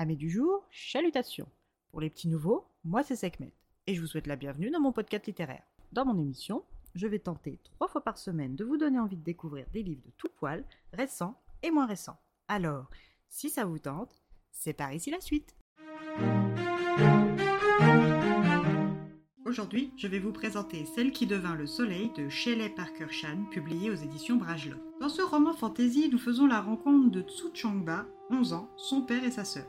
Amis du jour, chalutations. Pour les petits nouveaux, moi c'est Sekhmet et je vous souhaite la bienvenue dans mon podcast littéraire. Dans mon émission, je vais tenter trois fois par semaine de vous donner envie de découvrir des livres de tout poil, récents et moins récents. Alors, si ça vous tente, c'est par ici la suite. Aujourd'hui, je vais vous présenter Celle qui devint le soleil de Shelley Parker Chan, publié aux éditions Bragelot. Dans ce roman fantasy, nous faisons la rencontre de Tsu Changba, 11 ans, son père et sa sœur.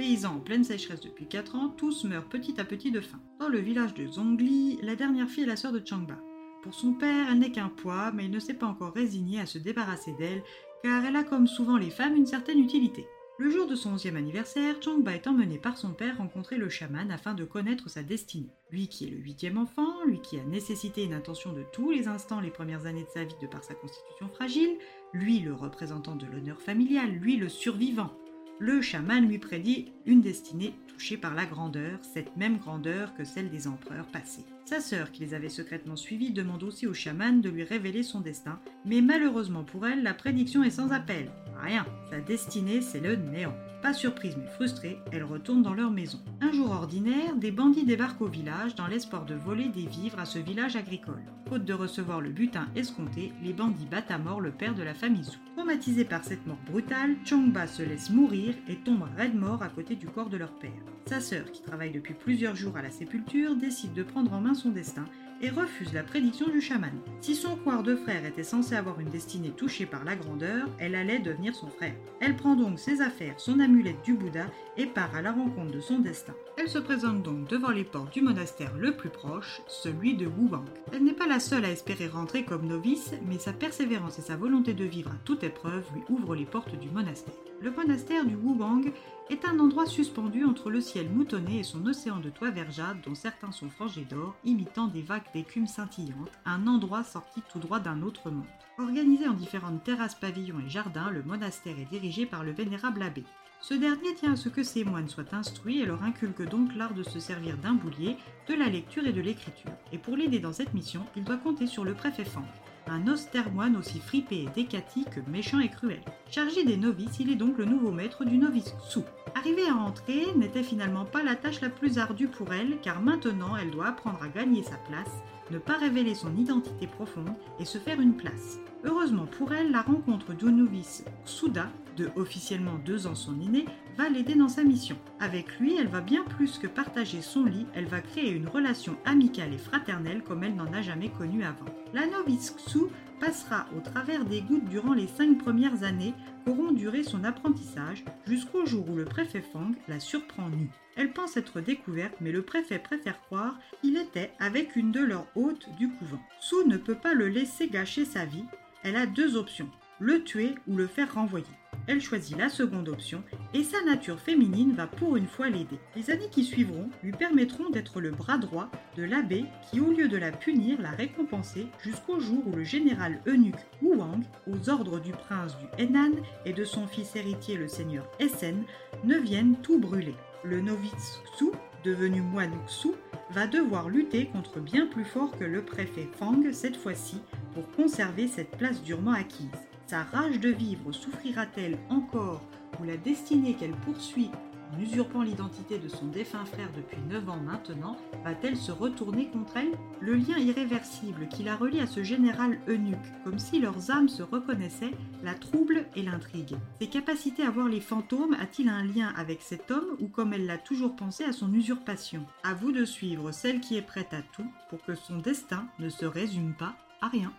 Paysans en pleine sécheresse depuis 4 ans, tous meurent petit à petit de faim. Dans le village de Zongli, la dernière fille est la sœur de Changba. Pour son père, elle n'est qu'un poids, mais il ne s'est pas encore résigné à se débarrasser d'elle, car elle a comme souvent les femmes une certaine utilité. Le jour de son onzième anniversaire, Changba est emmené par son père rencontrer le chaman afin de connaître sa destinée. Lui qui est le huitième enfant, lui qui a nécessité une attention de tous les instants les premières années de sa vie de par sa constitution fragile, lui le représentant de l'honneur familial, lui le survivant. Le chaman lui prédit une destinée touchée par la grandeur, cette même grandeur que celle des empereurs passés. Sa sœur, qui les avait secrètement suivis, demande aussi au chaman de lui révéler son destin, mais malheureusement pour elle, la prédiction est sans appel. Rien, sa destinée c'est le néant. Pas surprise mais frustrée, elle retourne dans leur maison. Un jour ordinaire, des bandits débarquent au village dans l'espoir de voler des vivres à ce village agricole. Faute de recevoir le butin escompté, les bandits battent à mort le père de la famille Zhou. Traumatisé par cette mort brutale, Changba se laisse mourir et tombe raide mort à côté du corps de leur père. Sa sœur, qui travaille depuis plusieurs jours à la sépulture, décide de prendre en main son destin et refuse la prédiction du chaman. Si son coir de frère était censé avoir une destinée touchée par la grandeur, elle allait devenir son frère. Elle prend donc ses affaires, son amulette du Bouddha et part à la rencontre de son destin. Elle se présente donc devant les portes du monastère le plus proche, celui de Wubang. Elle n'est pas la seule à espérer rentrer comme novice, mais sa persévérance et sa volonté de vivre à toute épreuve lui ouvrent les portes du monastère. Le monastère du Wubang est un endroit suspendu entre le ciel moutonné et son océan de toits vergeades dont certains sont frangés d'or, imitant des vagues d'écume scintillantes, un endroit sorti tout droit d'un autre monde. Organisé en différentes terrasses, pavillons et jardins, le monastère est dirigé par le vénérable abbé. Ce dernier tient à ce que ses moines soient instruits et leur inculque donc l'art de se servir d'un boulier, de la lecture et de l'écriture. Et pour l'aider dans cette mission, il doit compter sur le préfet Fang, un austère moine aussi fripé et décati que méchant et cruel. Chargé des novices, il est donc le nouveau maître du novice Sou. Arriver à entrer n'était finalement pas la tâche la plus ardue pour elle, car maintenant elle doit apprendre à gagner sa place, ne pas révéler son identité profonde et se faire une place. Heureusement pour elle, la rencontre du novice Souda, de officiellement deux ans son aîné, va l'aider dans sa mission. Avec lui, elle va bien plus que partager son lit, elle va créer une relation amicale et fraternelle comme elle n'en a jamais connue avant. La novice Xu passera au travers des gouttes durant les cinq premières années qu'auront duré son apprentissage jusqu'au jour où le préfet Fang la surprend nue. Elle pense être découverte, mais le préfet préfère croire qu'il était avec une de leurs hôtes du couvent. Su ne peut pas le laisser gâcher sa vie. Elle a deux options, le tuer ou le faire renvoyer. Elle choisit la seconde option et sa nature féminine va pour une fois l'aider. Les années qui suivront lui permettront d'être le bras droit de l'abbé qui, au lieu de la punir, la récompenser jusqu'au jour où le général eunuque Wu Wang, aux ordres du prince du Henan et de son fils héritier le seigneur Essen, ne viennent tout brûler. Le novice Xu, devenu moine Xu, va devoir lutter contre bien plus fort que le préfet Fang cette fois-ci pour conserver cette place durement acquise. Sa rage de vivre souffrira-t-elle encore ou la destinée qu'elle poursuit en usurpant l'identité de son défunt frère depuis 9 ans maintenant, va-t-elle se retourner contre elle? Le lien irréversible qui la relie à ce général eunuque, comme si leurs âmes se reconnaissaient, la trouble et l'intrigue. Ses capacités à voir les fantômes a-t-il un lien avec cet homme ou comme elle l'a toujours pensé à son usurpation? À vous de suivre celle qui est prête à tout pour que son destin ne se résume pas à rien.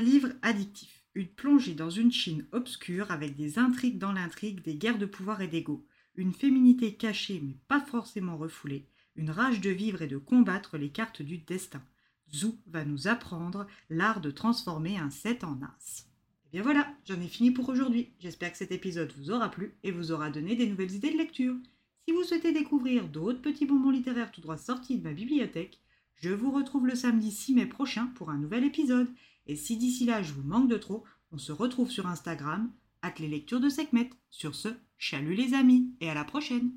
Livre addictif. Une plongée dans une Chine obscure avec des intrigues dans l'intrigue, des guerres de pouvoir et d'ego. Une féminité cachée mais pas forcément refoulée. Une rage de vivre et de combattre les cartes du destin. Zhu va nous apprendre l'art de transformer un 7 en as. Et bien voilà, j'en ai fini pour aujourd'hui. J'espère que cet épisode vous aura plu et vous aura donné des nouvelles idées de lecture. Si vous souhaitez découvrir d'autres petits bonbons littéraires tout droit sortis de ma bibliothèque, je vous retrouve le samedi 6 mai prochain pour un nouvel épisode. Et si d'ici là je vous manque de trop, on se retrouve sur Instagram, at les lectures de Sekhmet. Sur ce, chalut les amis et à la prochaine!